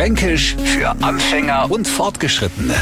Fränkisch für Anfänger und Fortgeschrittene.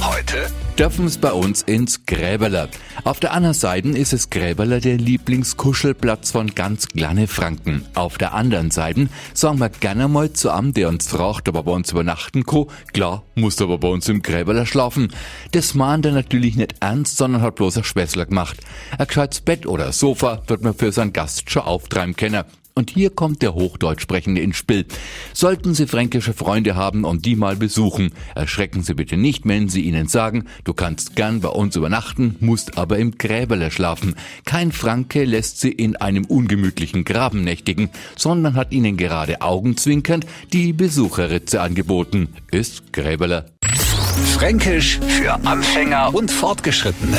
Heute dürfen es bei uns ins Gräberler. Auf der anderen Seite ist es Gräberler der Lieblingskuschelplatz von ganz kleine Franken. Auf der anderen Seite sagen wir gerne mal zu einem, der uns fragt, ob er bei uns übernachten kann. Klar, muss aber bei uns im Gräberler schlafen. Das mahnt er natürlich nicht ernst, sondern hat bloß ein Schwässler gemacht. Ein gescheites Bett oder Sofa wird man für seinen Gast schon auftreiben können. Und hier kommt der Hochdeutsch sprechende ins Spiel. Sollten Sie fränkische Freunde haben und die mal besuchen, erschrecken Sie bitte nicht, wenn Sie ihnen sagen, du kannst gern bei uns übernachten, musst aber im Gräberle schlafen. Kein Franke lässt Sie in einem ungemütlichen Graben nächtigen, sondern hat Ihnen gerade augenzwinkernd die Besucherritze angeboten. Ist Gräberle. Fränkisch für Anfänger und Fortgeschrittene.